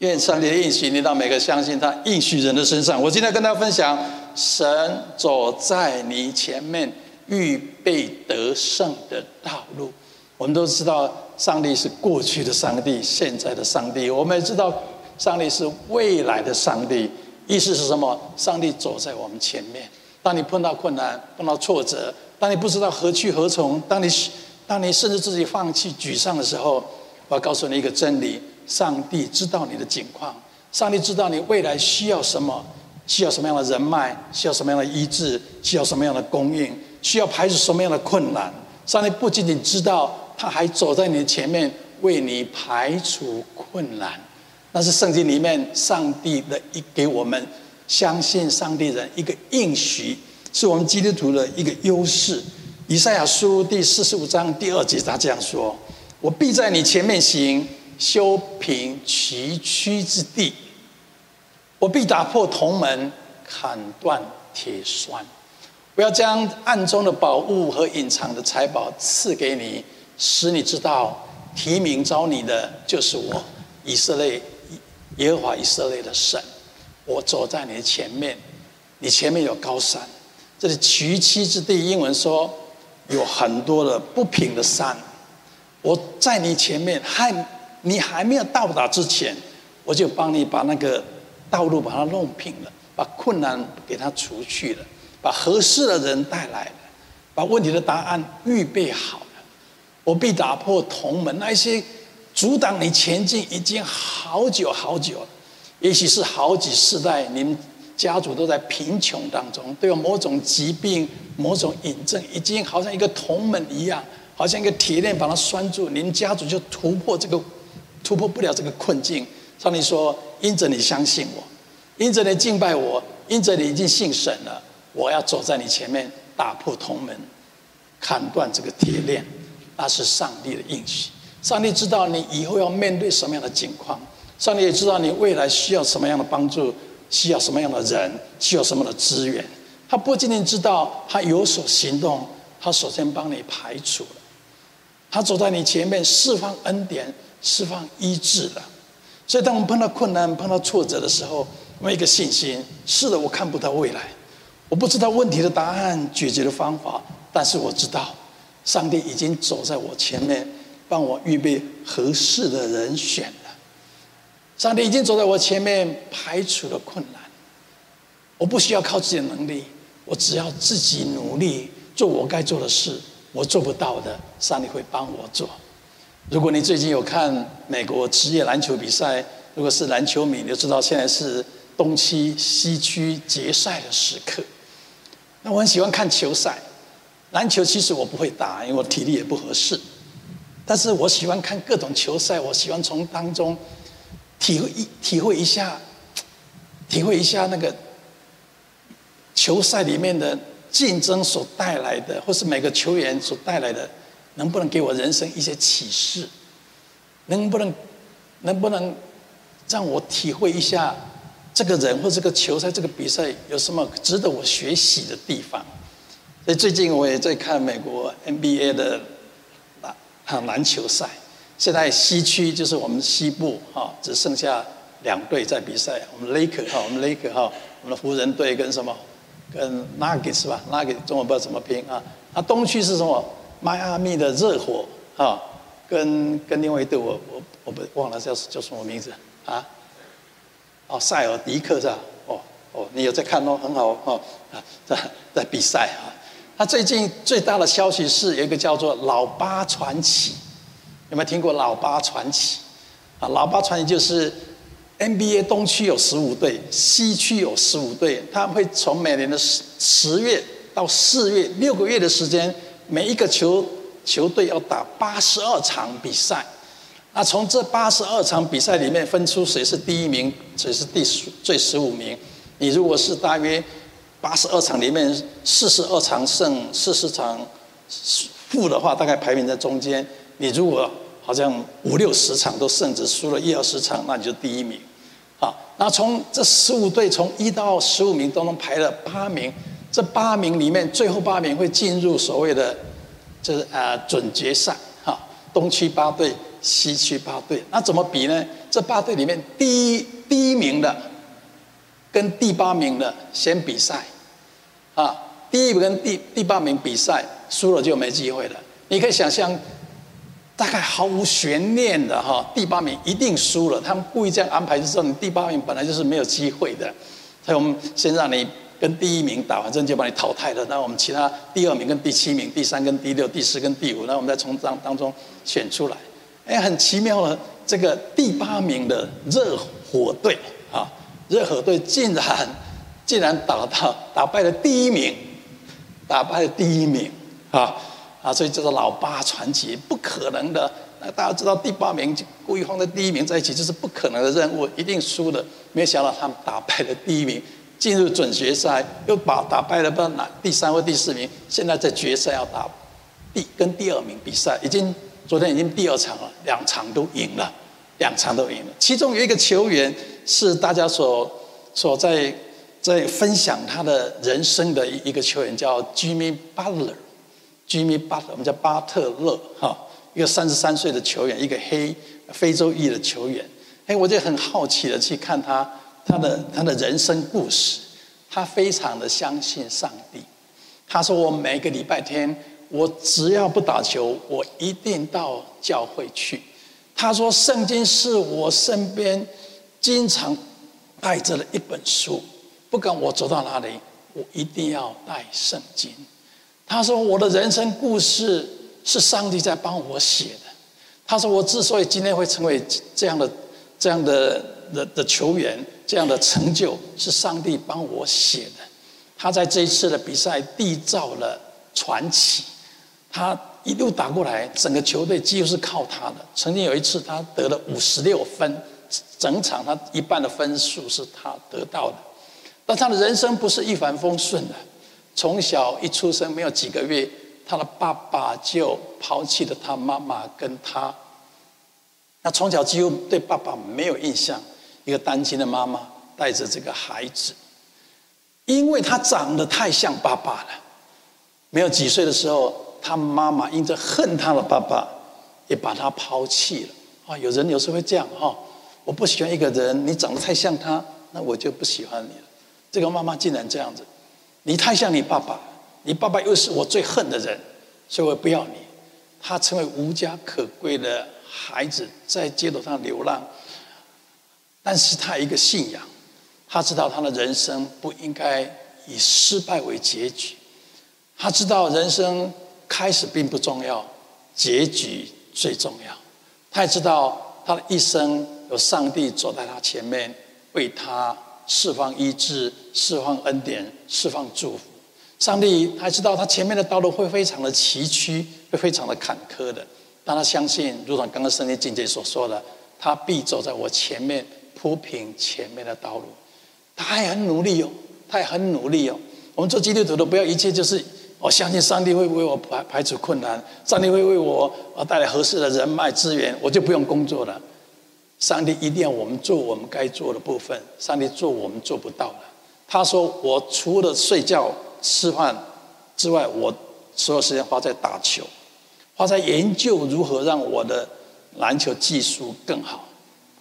愿上帝的应许临到每个相信他应许人的身上。我今天跟大家分享，神走在你前面，预备得胜的道路。我们都知道，上帝是过去的上帝，现在的上帝。我们也知道，上帝是未来的上帝。意思是什么？上帝走在我们前面。当你碰到困难、碰到挫折，当你不知道何去何从，当你当你甚至自己放弃、沮丧的时候，我要告诉你一个真理。上帝知道你的境况，上帝知道你未来需要什么，需要什么样的人脉，需要什么样的医治，需要什么样的供应，需要排除什么样的困难。上帝不仅仅知道，他还走在你的前面，为你排除困难。那是圣经里面上帝的一给我们相信上帝人一个应许，是我们基督徒的一个优势。以赛亚书第四十五章第二节，他这样说：“我必在你前面行。”修平崎岖之地，我必打破铜门，砍断铁栓。我要将暗中的宝物和隐藏的财宝赐给你，使你知道提名招你的就是我，以色列耶和华以色列的神。我走在你的前面，你前面有高山，这里崎岖之地，英文说有很多的不平的山。我在你前面，还。你还没有到达之前，我就帮你把那个道路把它弄平了，把困难给它除去了，把合适的人带来了，把问题的答案预备好了。我必打破铜门，那些阻挡你前进已经好久好久了，也许是好几世代，您家族都在贫穷当中，都有某种疾病、某种瘾症，已经好像一个铜门一样，好像一个铁链把它拴住，您家族就突破这个。突破不了这个困境，上帝说：“因着你相信我，因着你敬拜我，因着你已经信神了，我要走在你前面，打破铜门，砍断这个铁链。”那是上帝的应许。上帝知道你以后要面对什么样的境况，上帝也知道你未来需要什么样的帮助，需要什么样的人，需要什么的资源。他不仅仅知道，他有所行动，他首先帮你排除了，他走在你前面，释放恩典。释放医治了，所以当我们碰到困难、碰到挫折的时候，我们一个信心：是的，我看不到未来，我不知道问题的答案、解决的方法，但是我知道，上帝已经走在我前面，帮我预备合适的人选了。上帝已经走在我前面，排除了困难。我不需要靠自己的能力，我只要自己努力做我该做的事。我做不到的，上帝会帮我做。如果你最近有看美国职业篮球比赛，如果是篮球迷，你就知道现在是东区、西区决赛的时刻。那我很喜欢看球赛，篮球其实我不会打，因为我体力也不合适。但是我喜欢看各种球赛，我喜欢从当中体会一体会一下，体会一下那个球赛里面的竞争所带来的，或是每个球员所带来的。能不能给我人生一些启示？能不能，能不能让我体会一下这个人或这个球赛、这个比赛有什么值得我学习的地方？所以最近我也在看美国 NBA 的篮篮球赛。现在西区就是我们西部哈，只剩下两队在比赛。我们 Laker 哈，我们 Laker 哈，我们的湖人队跟什么？跟 Nuggets 是吧？Nuggets 中文不知道怎么拼啊？那东区是什么？迈阿密的热火啊，跟跟另外一队我我我不忘了叫叫什么名字啊？哦，塞尔迪克是吧？哦哦，你有在看哦，很好哦啊，在在比赛啊。他最近最大的消息是有一个叫做老八传奇，有没有听过老八传奇？啊，老八传奇就是 NBA 东区有十五队，西区有十五队，他们会从每年的十十月到四月六个月的时间。每一个球球队要打八十二场比赛，那从这八十二场比赛里面分出谁是第一名，谁是第十最十五名。你如果是大约八十二场里面四十二场胜，四十场负的话，大概排名在中间。你如果好像五六十场都胜，只输了一二十场，那你就第一名。好，那从这十五队从一到十五名当中排了八名。这八名里面，最后八名会进入所谓的，就是呃准决赛哈。东区八队，西区八队，那怎么比呢？这八队里面第一第一名的跟第八名的先比赛，啊，第一跟第第八名比赛输了就没机会了。你可以想象，大概毫无悬念的哈，第八名一定输了。他们故意这样安排，就知道你第八名本来就是没有机会的，所以我们先让你。跟第一名打，反正就把你淘汰了。那我们其他第二名跟第七名、第三跟第六、第四跟第五，那我们再从当当中选出来。哎，很奇妙了，这个第八名的热火队啊，热火队竟然竟然打到打败了第一名，打败了第一名啊啊！所以叫做老八传奇，不可能的。那大家知道第八名就故意放在第一名在一起，这是不可能的任务，一定输的。没有想到他们打败了第一名。进入准决赛，又把打败了不知道哪第三或第四名，现在在决赛要打第跟第二名比赛，已经昨天已经第二场了，两场都赢了，两场都赢了。其中有一个球员是大家所所在在分享他的人生的一个球员，叫 Jimmy Butler，Jimmy Butler，我们叫巴特勒哈，一个三十三岁的球员，一个黑非洲裔的球员。哎，我就很好奇的去看他。他的他的人生故事，他非常的相信上帝。他说：“我每个礼拜天，我只要不打球，我一定到教会去。”他说：“圣经是我身边经常带着的一本书，不管我走到哪里，我一定要带圣经。”他说：“我的人生故事是上帝在帮我写的。”他说：“我之所以今天会成为这样的这样的的的球员。”这样的成就是上帝帮我写的。他在这一次的比赛缔造了传奇。他一路打过来，整个球队几乎是靠他的。曾经有一次，他得了五十六分，整场他一半的分数是他得到的。但他的人生不是一帆风顺的。从小一出生没有几个月，他的爸爸就抛弃了他妈妈跟他。那从小几乎对爸爸没有印象。一个单亲的妈妈带着这个孩子，因为他长得太像爸爸了。没有几岁的时候，他妈妈因着恨他的爸爸，也把他抛弃了。啊，有人有时候会这样哈，我不喜欢一个人，你长得太像他，那我就不喜欢你了。这个妈妈竟然这样子，你太像你爸爸，你爸爸又是我最恨的人，所以我不要你。他成为无家可归的孩子，在街头上流浪。但是他一个信仰，他知道他的人生不应该以失败为结局，他知道人生开始并不重要，结局最重要。他也知道他的一生有上帝走在他前面，为他释放医治、释放恩典、释放祝福。上帝还知道他前面的道路会非常的崎岖，会非常的坎坷的，但他相信，如同刚刚圣经境界所说的，他必走在我前面。铺平前面的道路，他还很努力哦，他也很努力哦。我们做基督徒的，不要一切就是我相信上帝会为我排排除困难，上帝会为我啊带来合适的人脉资源，我就不用工作了。上帝一定要我们做我们该做的部分，上帝做我们做不到的。他说：“我除了睡觉吃饭之外，我所有时间花在打球，花在研究如何让我的篮球技术更好。”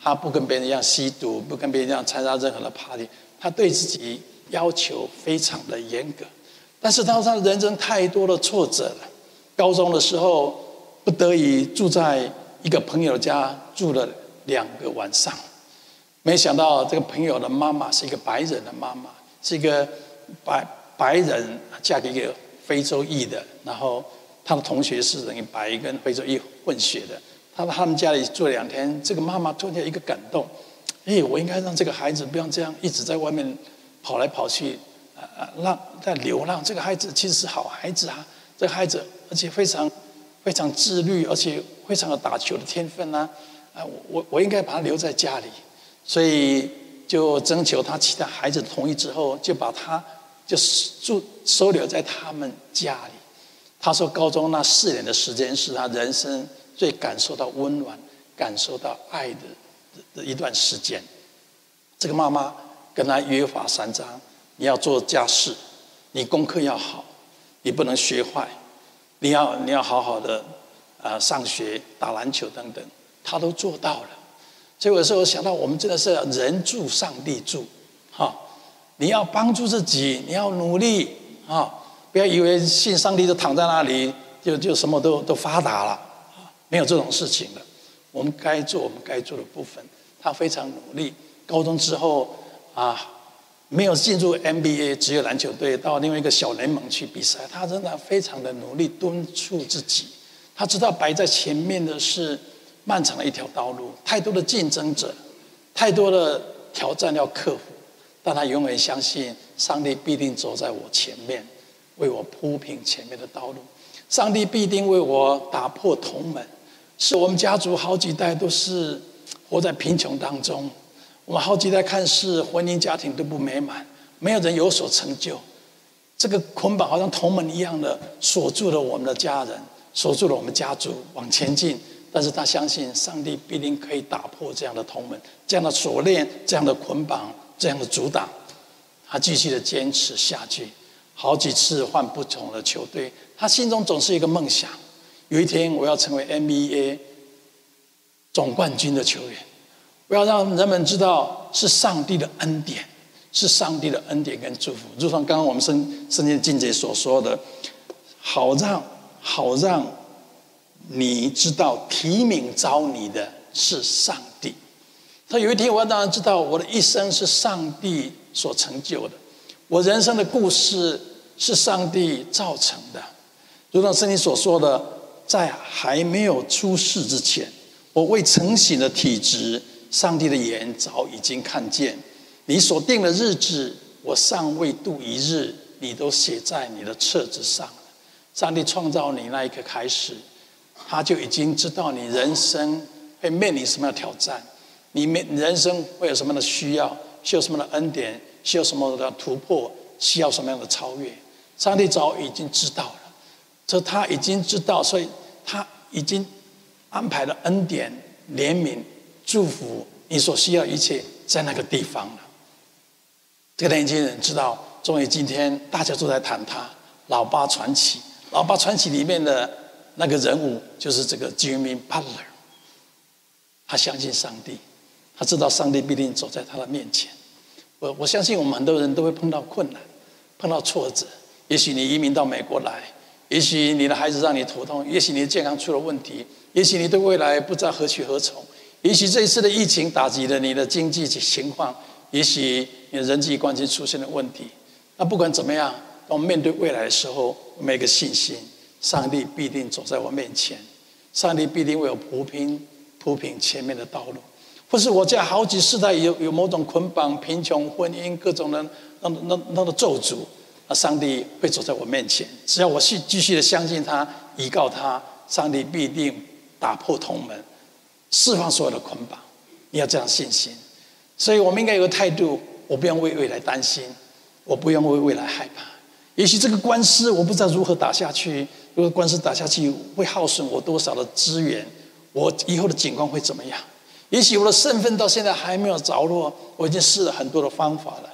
他不跟别人一样吸毒，不跟别人一样参加任何的 party。他对自己要求非常的严格，但是他说他人生太多的挫折了。高中的时候，不得已住在一个朋友家住了两个晚上。没想到这个朋友的妈妈是一个白人的妈妈，是一个白白人嫁给一个非洲裔的，然后他的同学是等于白跟非洲裔混血的。到他们家里住两天，这个妈妈突然间一个感动，哎，我应该让这个孩子不要这样一直在外面跑来跑去，啊，让在流浪。这个孩子其实是好孩子啊，这个孩子而且非常非常自律，而且非常有打球的天分啊，啊，我我应该把他留在家里，所以就征求他其他孩子同意之后，就把他就住收留在他们家里。他说，高中那四年的时间是他人生。最感受到温暖、感受到爱的的一段时间，这个妈妈跟他约法三章：你要做家事，你功课要好，你不能学坏，你要你要好好的啊上学、打篮球等等，他都做到了。所以有时候想到，我们真的是人助上帝助，哈！你要帮助自己，你要努力啊！不要以为信上帝就躺在那里，就就什么都都发达了，没有这种事情的。我们该做我们该做的部分。他非常努力，高中之后啊，没有进入 NBA，只有篮球队，到另外一个小联盟去比赛。他仍然非常的努力，敦促自己。他知道摆在前面的是漫长的一条道路，太多的竞争者，太多的挑战要克服。但他永远相信，上帝必定走在我前面，为我铺平前面的道路。上帝必定为我打破铜门。是我们家族好几代都是活在贫穷当中，我们好几代看似婚姻家庭都不美满，没有人有所成就。这个捆绑好像铜门一样的锁住了我们的家人。锁住了我们家族往前进，但是他相信上帝必定可以打破这样的铜门、这样的锁链、这样的捆绑、这样的阻挡。他继续的坚持下去，好几次换不同的球队，他心中总是一个梦想：有一天我要成为 NBA 总冠军的球员，我要让人们知道是上帝的恩典，是上帝的恩典跟祝福。就像刚刚我们圣圣经经姐所说的，好让。好让你知道，提名召你的是上帝。他有一天，我要让人知道，我的一生是上帝所成就的，我人生的故事是上帝造成的。如同圣经所说的，在还没有出世之前，我未成形的体质，上帝的眼早已经看见。你所定的日子，我尚未度一日，你都写在你的册子上。上帝创造你那一刻开始，他就已经知道你人生会面临什么样的挑战，你面人生会有什么样的需要，需要什么样的恩典，需要什么样的突破，需要什么样的超越。上帝早已经知道了，这他已经知道，所以他已经安排了恩典、怜悯、祝福你所需要一切在那个地方了。这个年轻人知道，终于今天大家都在谈他老八传奇。老八传奇里面的那个人物就是这个 Jimmy Butler，他相信上帝，他知道上帝必定走在他的面前。我我相信我们很多人都会碰到困难，碰到挫折。也许你移民到美国来，也许你的孩子让你头痛，也许你的健康出了问题，也许你对未来不知道何去何从，也许这一次的疫情打击了你的经济情况，也许你的人际关系出现了问题。那不管怎么样。当我们面对未来的时候，我没个信心，上帝必定走在我面前，上帝必定为我铺平铺平前面的道路。或是我家好几世代有有某种捆绑、贫穷、婚姻各种的那那那的咒诅，那上帝会走在我面前。只要我继继续的相信他，依靠他，上帝必定打破铜门，释放所有的捆绑。你要这样信心。所以我们应该有个态度：我不用为未来担心，我不用为未来害怕。也许这个官司我不知道如何打下去，如果官司打下去会耗损我多少的资源，我以后的景况会怎么样？也许我的身份到现在还没有着落，我已经试了很多的方法了，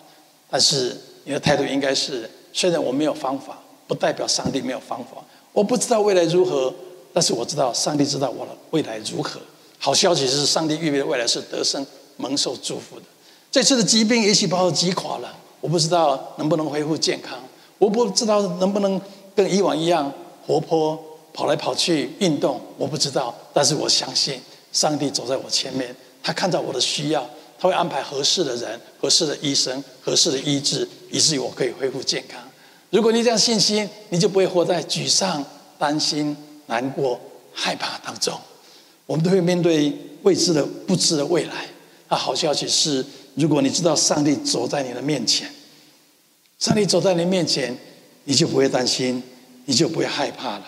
但是你的态度应该是：虽然我没有方法，不代表上帝没有方法。我不知道未来如何，但是我知道上帝知道我的未来如何。好消息是，上帝预备的未来是得胜、蒙受祝福的。这次的疾病也许把我击垮了，我不知道能不能恢复健康。我不知道能不能跟以往一样活泼跑来跑去运动，我不知道，但是我相信上帝走在我前面，他看到我的需要，他会安排合适的人、合适的医生、合适的医治，以至于我可以恢复健康。如果你这样信心，你就不会活在沮丧、担心、难过、害怕当中。我们都会面对未知的、不知的未来。那好消息是，如果你知道上帝走在你的面前。上帝走在你面前，你就不会担心，你就不会害怕了。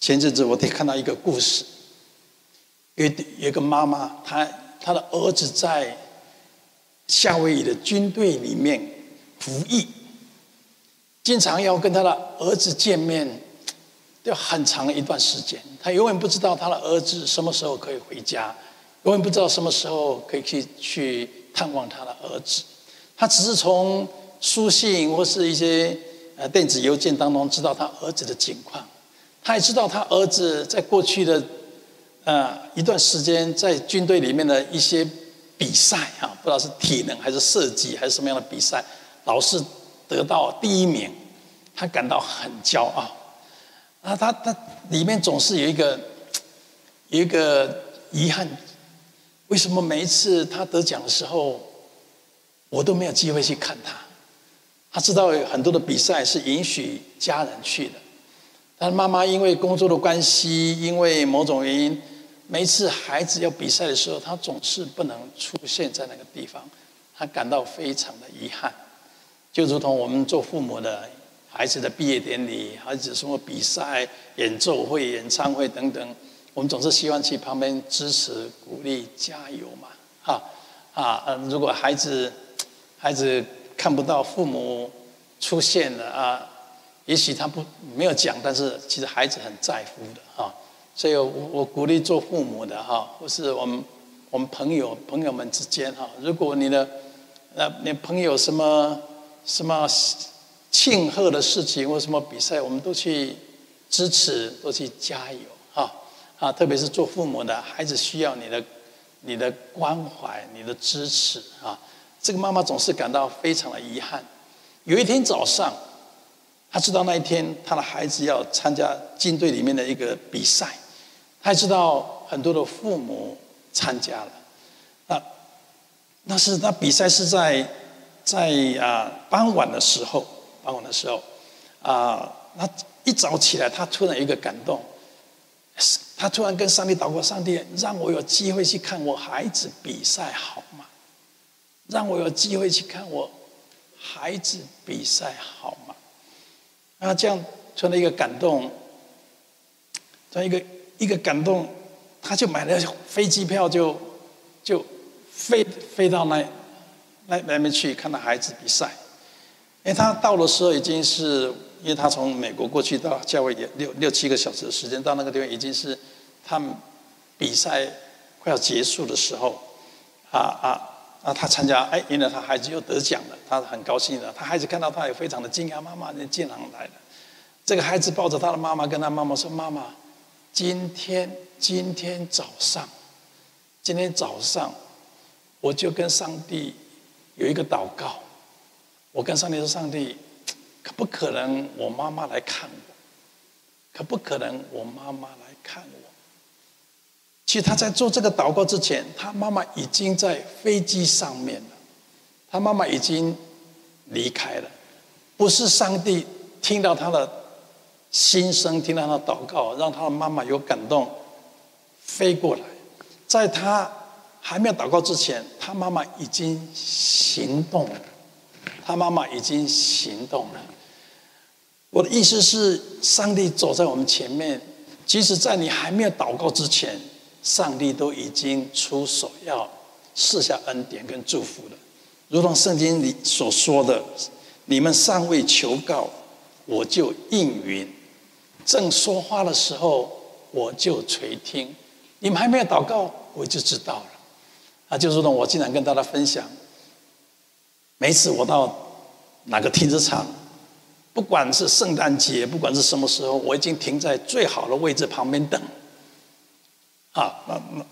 前阵子我得看到一个故事，有有一个妈妈，她他的儿子在夏威夷的军队里面服役，经常要跟他的儿子见面，要很长一段时间。他永远不知道他的儿子什么时候可以回家，永远不知道什么时候可以去去探望他的儿子。他只是从书信或是一些呃电子邮件当中知道他儿子的情况，他也知道他儿子在过去的呃一段时间在军队里面的一些比赛啊，不知道是体能还是射击还是什么样的比赛，老是得到第一名，他感到很骄傲。啊，他他里面总是有一个有一个遗憾，为什么每一次他得奖的时候，我都没有机会去看他？他知道很多的比赛是允许家人去的，但妈妈因为工作的关系，因为某种原因，每次孩子要比赛的时候，他总是不能出现在那个地方，他感到非常的遗憾，就如同我们做父母的。孩子的毕业典礼，孩子什么比赛、演奏会、演唱会等等，我们总是希望去旁边支持、鼓励、加油嘛，哈啊，如果孩子孩子看不到父母出现了啊，也许他不没有讲，但是其实孩子很在乎的哈，所以我我鼓励做父母的哈，或是我们我们朋友朋友们之间哈，如果你的呃你朋友什么什么。庆贺的事情或什么比赛，我们都去支持，都去加油，哈啊！特别是做父母的，孩子需要你的、你的关怀、你的支持啊！这个妈妈总是感到非常的遗憾。有一天早上，她知道那一天她的孩子要参加军队里面的一个比赛，她知道很多的父母参加了，啊那是那比赛是在在啊傍晚的时候。傍晚的时候，啊，他一早起来，他突然一个感动，他突然跟上帝祷告：“上帝，让我有机会去看我孩子比赛，好吗？让我有机会去看我孩子比赛，好吗？”啊，这样突然一个感动，这样一个一个感动，他就买了飞机票就，就飞飞到那那那边去看他孩子比赛。因为他到的时候已经是，因为他从美国过去到教会也六六七个小时的时间，到那个地方已经是他们比赛快要结束的时候，啊啊啊！他参加，哎，原来他孩子又得奖了，他很高兴的。他孩子看到他也非常的惊讶，妈妈，你竟然来了。这个孩子抱着他的妈妈，跟他妈妈说：“妈妈，今天今天早上，今天早上，我就跟上帝有一个祷告。”我跟上帝说：“上帝，可不可能我妈妈来看我？可不可能我妈妈来看我？”其实他在做这个祷告之前，他妈妈已经在飞机上面了，他妈妈已经离开了。不是上帝听到他的心声，听到他祷告，让他的妈妈有感动，飞过来，在他还没有祷告之前，他妈妈已经行动了。他妈妈已经行动了。我的意思是，上帝走在我们前面，即使在你还没有祷告之前，上帝都已经出手要赐下恩典跟祝福了。如同圣经里所说的：“你们尚未求告，我就应允；正说话的时候，我就垂听。你们还没有祷告，我就知道了。”啊，就如同我经常跟大家分享。每次我到哪个停车场，不管是圣诞节，不管是什么时候，我已经停在最好的位置旁边等。啊，那那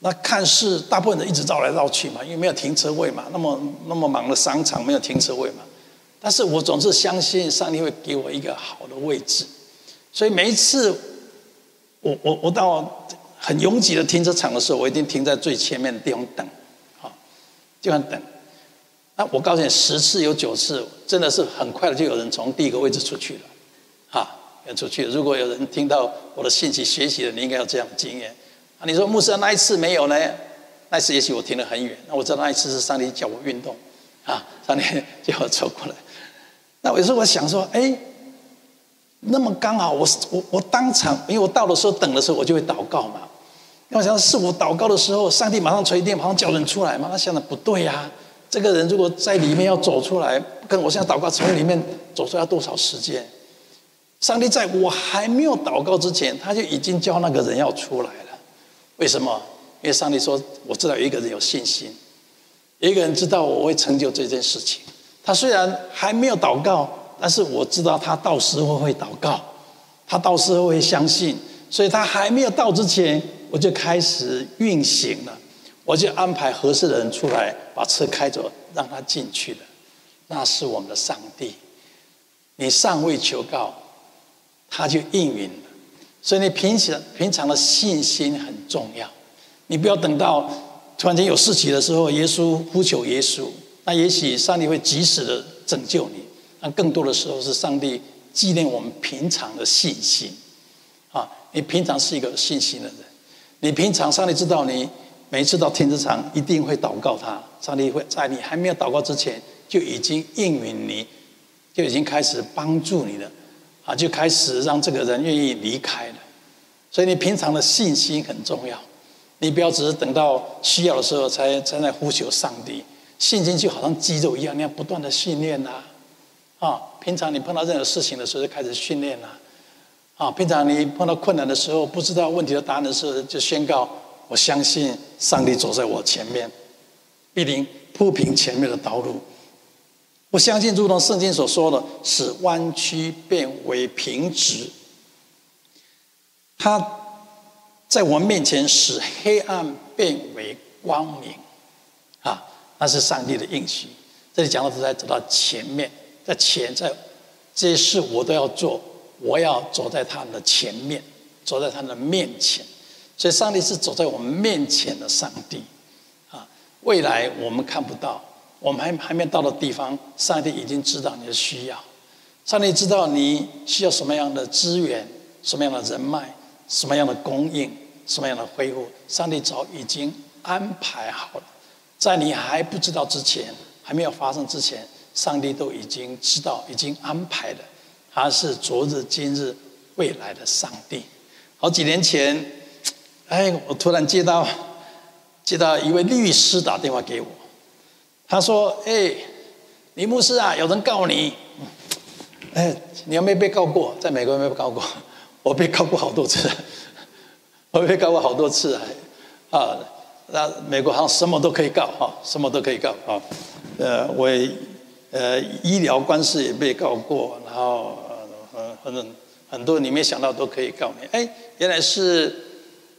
那看似大部分人一直绕来绕去嘛，因为没有停车位嘛，那么那么忙的商场没有停车位嘛。但是我总是相信上帝会给我一个好的位置，所以每一次我我我到很拥挤的停车场的时候，我一定停在最前面的地方等，啊，就这样等。那我告诉你，十次有九次，真的是很快的就有人从第一个位置出去了，啊，要出去。如果有人听到我的信息学习了，你应该有这样的经验。啊，你说牧师那一次没有呢？那一次也许我停得很远。那我知道那一次是上帝叫我运动，啊，上帝 叫我走过来。那有时候我想说，哎，那么刚好我我我当场，因为我到的时候等的时候，我就会祷告嘛。那我想是我祷告的时候，上帝马上垂听，马上叫人出来嘛。他想的不对呀，啊。这个人如果在里面要走出来，跟我现在祷告从里面走出来要多少时间？上帝在我还没有祷告之前，他就已经叫那个人要出来了。为什么？因为上帝说，我知道有一个人有信心，有一个人知道我会成就这件事情。他虽然还没有祷告，但是我知道他到时候会祷告，他到时候会相信，所以他还没有到之前，我就开始运行了，我就安排合适的人出来把车开走，让他进去了。那是我们的上帝。你尚未求告，他就应允了。所以你平时平常的信心很重要。你不要等到突然间有事情的时候，耶稣呼求耶稣，那也许上帝会及时的拯救你。但更多的时候是上帝纪念我们平常的信心。啊，你平常是一个信心的人，你平常上帝知道你每次到停车场一定会祷告他，上帝会在你还没有祷告之前就已经应允你。就已经开始帮助你了，啊，就开始让这个人愿意离开了。所以你平常的信心很重要，你不要只是等到需要的时候才才在呼求上帝。信心就好像肌肉一样，你要不断的训练呐，啊平常你碰到任何事情的时候就开始训练了，啊，平常你碰到困难的时候，不知道问题的答案的时候，就宣告：我相信上帝走在我前面，必定铺平前面的道路。我相信，如同圣经所说的，使弯曲变为平直。他在我面前使黑暗变为光明，啊，那是上帝的应许。这里讲到是在走到前面，在前，在这些事我都要做，我要走在他们的前面，走在他们的面前。所以，上帝是走在我们面前的上帝，啊，未来我们看不到。我们还还没到的地方，上帝已经知道你的需要，上帝知道你需要什么样的资源、什么样的人脉、什么样的供应、什么样的恢复，上帝早已经安排好了，在你还不知道之前，还没有发生之前，上帝都已经知道、已经安排了。他是昨日、今日、未来的上帝。好几年前，哎，我突然接到接到一位律师打电话给我。他说：“哎，李牧师啊，有人告你。哎，你有没有被告过？在美国有没有被告过？我被告过好多次，我被告过好多次啊。那美国好像什么都可以告哈，什么都可以告啊。呃，我呃医疗官司也被告过，然后很很很多你没想到都可以告你。哎，原来是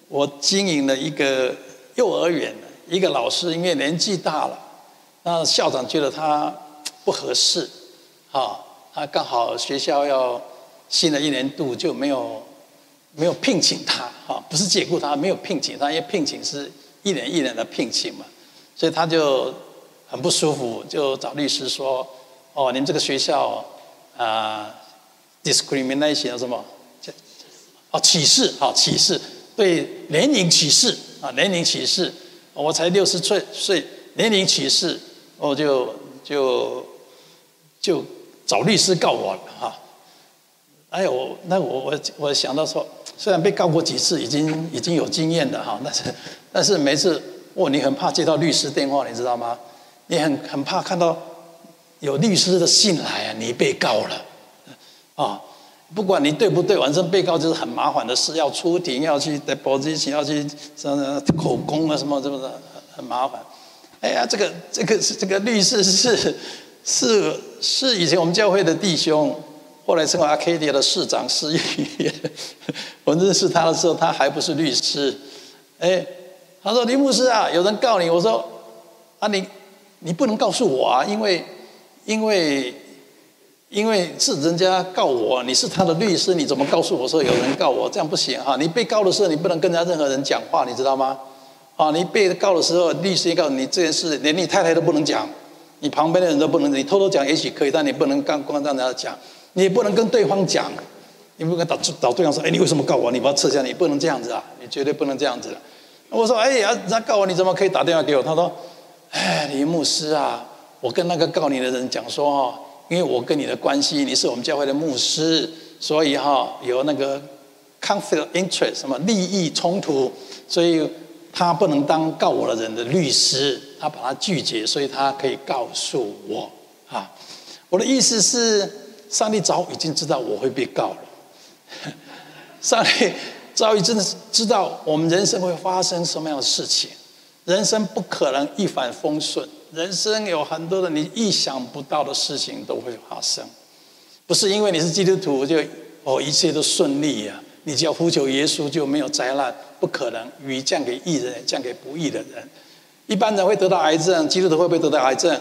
我经营了一个幼儿园，一个老师因为年纪大了。”那校长觉得他不合适，啊，他刚好学校要新的一年度就没有没有聘请他，啊，不是解雇他，没有聘请他，因为聘请是一年一年的聘请嘛，所以他就很不舒服，就找律师说，哦，你们这个学校啊，discrimination 什么？哦，歧视，好，歧视，对年龄歧视啊，年龄歧视，我才六十岁岁，年龄歧视。我就就就找律师告我了哈，哎，我那我我我想到说，虽然被告过几次，已经已经有经验了哈，但是但是每次哦，你很怕接到律师电话，你知道吗？你很很怕看到有律师的信来啊，你被告了啊，不管你对不对，反正被告就是很麻烦的事，要出庭，要去 deposition，要去什么口供啊什么，什么的很麻烦？哎呀，这个这个这个律师是是是以前我们教会的弟兄，后来成为阿卡迪亚的市长施玉。我认识他的时候，他还不是律师。哎，他说：“林牧师啊，有人告你。”我说：“啊，你你不能告诉我啊，因为因为因为是人家告我，你是他的律师，你怎么告诉我说有人告我？这样不行啊！你被告的时候，你不能跟人家任何人讲话，你知道吗？”啊，你被告的时候，律师告诉你这件事，连你太太都不能讲，你旁边的人都不能，你偷偷讲也许可以，但你不能刚光让人家讲，你不能跟对方讲，你不能找找对方说，哎，你为什么告我？你把它撤下，你不能这样子啊，你绝对不能这样子。我说，哎呀，人家告我，你怎么可以打电话给我？他说，哎，李牧师啊，我跟那个告你的人讲说哈，因为我跟你的关系，你是我们教会的牧师，所以哈有那个 conflict interest 什么利益冲突，所以。他不能当告我的人的律师，他把他拒绝，所以他可以告诉我啊。我的意思是，上帝早已经知道我会被告了，上帝早已经知道我们人生会发生什么样的事情，人生不可能一帆风顺，人生有很多的你意想不到的事情都会发生，不是因为你是基督徒就哦一切都顺利呀、你只要呼求耶稣，就没有灾难，不可能。雨降给义人，降给不义的人。一般人会得到癌症，基督徒会不会得到癌症？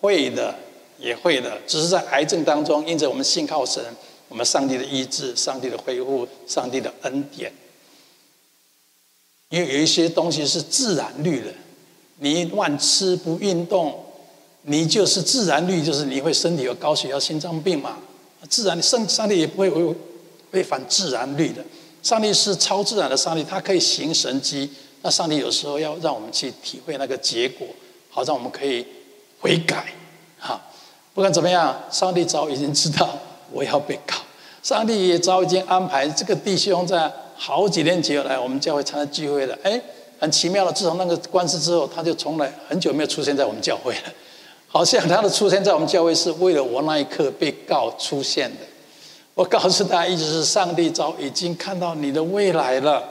会的，也会的。只是在癌症当中，因着我们信靠神，我们上帝的医治、上帝的恢复、上帝的恩典。因为有一些东西是自然律的，你乱吃不运动，你就是自然律，就是你会身体有高血压、心脏病嘛。自然，上上帝也不会违违反自然律的。上帝是超自然的上帝，他可以行神迹。那上帝有时候要让我们去体会那个结果，好让我们可以悔改。哈，不管怎么样，上帝早已经知道我要被告，上帝也早已经安排这个弟兄在好几年前来我们教会参加聚会了。哎，很奇妙的，自从那个官司之后，他就从来很久没有出现在我们教会了。好像他的出现在我们教会是为了我那一刻被告出现的。我告诉大家，一直是上帝早已经看到你的未来了，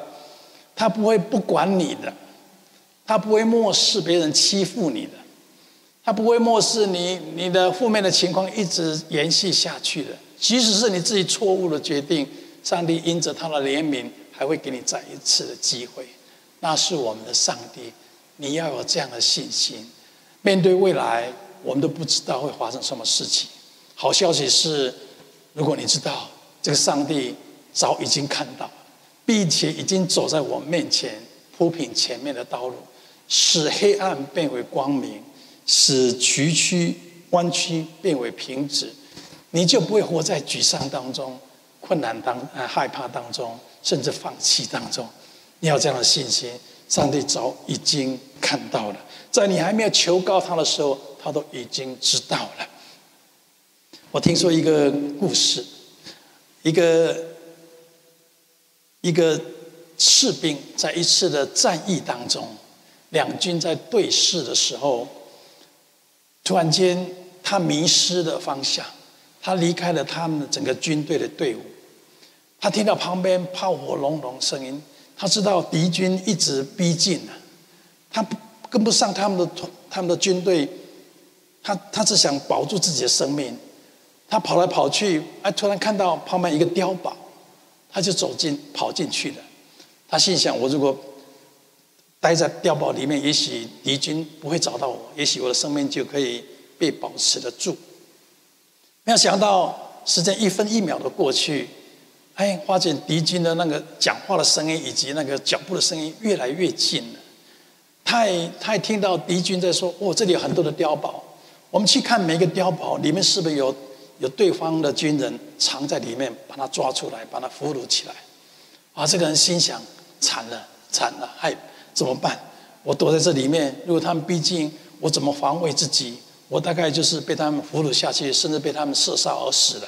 他不会不管你的，他不会漠视别人欺负你的，他不会漠视你你的负面的情况一直延续下去的。即使是你自己错误的决定，上帝因着他的怜悯，还会给你再一次的机会。那是我们的上帝，你要有这样的信心，面对未来，我们都不知道会发生什么事情。好消息是。如果你知道这个上帝早已经看到，并且已经走在我面前铺平前面的道路，使黑暗变为光明，使崎岖弯曲变为平直，你就不会活在沮丧当中、困难当、害怕当中，甚至放弃当中。你要这样的信心，上帝早已经看到了，在你还没有求告他的时候，他都已经知道了。我听说一个故事，一个一个士兵在一次的战役当中，两军在对视的时候，突然间他迷失了方向，他离开了他们整个军队的队伍，他听到旁边炮火隆隆声音，他知道敌军一直逼近了，他跟不上他们的他们的军队，他他只想保住自己的生命。他跑来跑去，哎，突然看到旁边一个碉堡，他就走进跑进去了。他心想：我如果待在碉堡里面，也许敌军不会找到我，也许我的生命就可以被保持得住。没有想到，时间一分一秒的过去，哎，发现敌军的那个讲话的声音以及那个脚步的声音越来越近了。他也他也听到敌军在说：“哦，这里有很多的碉堡，我们去看每一个碉堡里面是不是有。”有对方的军人藏在里面，把他抓出来，把他俘虏起来。啊，这个人心想：惨了，惨了，嗨，怎么办？我躲在这里面，如果他们逼近，我怎么防卫自己？我大概就是被他们俘虏下去，甚至被他们射杀而死了。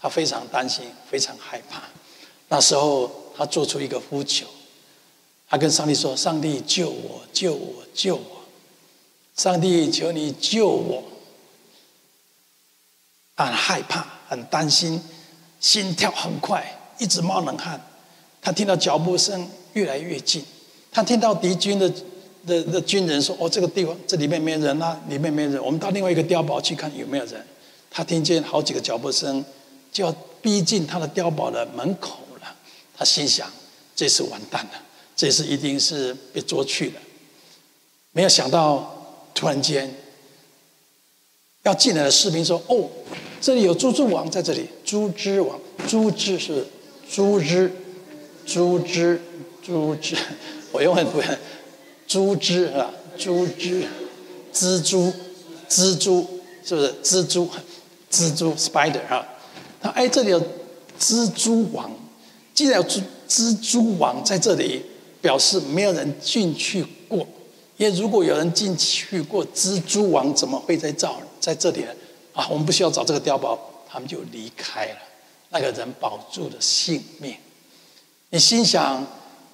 他非常担心，非常害怕。那时候，他做出一个呼求，他跟上帝说：“上帝，救我，救我，救我！上帝，求你救我！”他很害怕，很担心，心跳很快，一直冒冷汗。他听到脚步声越来越近，他听到敌军的的的军人说：“哦，这个地方这里面没人啊，里面没人，我们到另外一个碉堡去看有没有人。”他听见好几个脚步声，就要逼近他的碉堡的门口了。他心想：“这次完蛋了，这次一定是被捉去了。”没有想到，突然间要进来的士兵说：“哦。”这里有猪之王在这里，猪之王，猪之是猪之，猪之，猪之，我用很多猪之啊，猪之，蜘蛛，蜘蛛是不是蜘蛛？蜘蛛 spider 啊，他哎，这里有蜘蛛网，既然有蜘蜘蛛网在这里，表示没有人进去过，因为如果有人进去过，蜘蛛网怎么会在这在这里呢？啊，我们不需要找这个碉堡，他们就离开了。那个人保住了性命。你心想，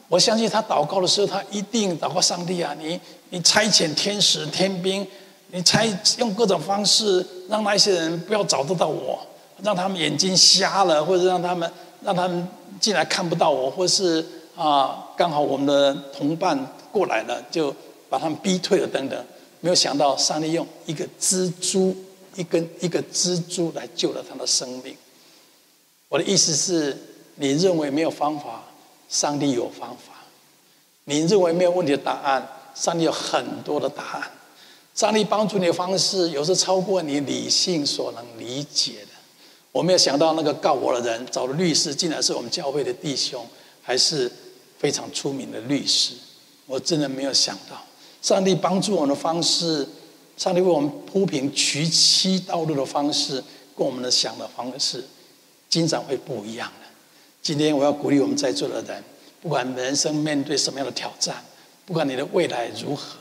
我相信他祷告的时候，他一定祷告上帝啊！你你差遣天使天兵，你差用各种方式让那些人不要找得到我，让他们眼睛瞎了，或者让他们让他们进来看不到我，或是啊，刚好我们的同伴过来了，就把他们逼退了等等。没有想到上帝用一个蜘蛛。一根一个蜘蛛来救了他的生命。我的意思是，你认为没有方法，上帝有方法；你认为没有问题的答案，上帝有很多的答案。上帝帮助你的方式，有时超过你理性所能理解的。我没有想到那个告我的人找的律师，竟然是我们教会的弟兄，还是非常出名的律师。我真的没有想到，上帝帮助我们的方式，上帝为我们铺平娶妻道路的方式，跟我们的想的方式，经常会不一样的。今天我要鼓励我们在座的人，不管人生面对什么样的挑战，不管你的未来如何。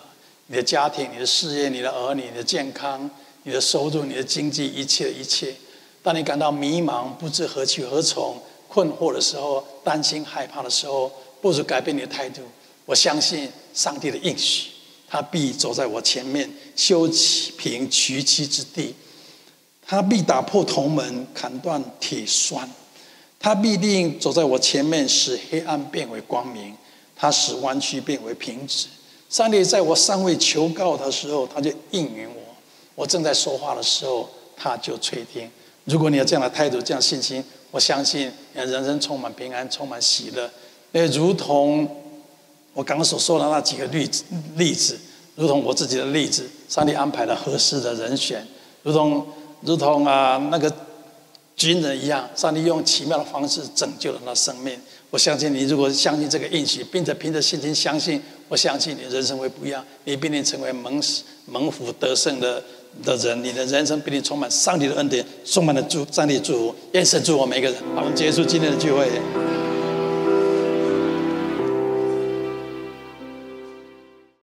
你的家庭、你的事业、你的儿女、你的健康、你的收入、你的经济，一切一切，当你感到迷茫、不知何去何从、困惑的时候，担心、害怕的时候，不如改变你的态度。我相信上帝的应许，他必走在我前面，修平崎岖之地；他必打破铜门，砍断铁栓；他必定走在我前面，使黑暗变为光明；他使弯曲变为平直。上帝在我尚未求告的时候，他就应允我；我正在说话的时候，他就垂听。如果你有这样的态度、这样信心，我相信你的人生充满平安、充满喜乐。那如同我刚刚所说的那几个例子，例子，如同我自己的例子，上帝安排了合适的人选，如同如同啊那个军人一样，上帝用奇妙的方式拯救了他生命。我相信你，如果相信这个应许，并且凭着信心相信。我相信你人生会不一样，你必定成为蒙蒙福得胜的的人，你的人生必定充满上帝的恩典，充满了祝上帝祝福，愿神祝我们每一个人。好，我们结束今天的聚会。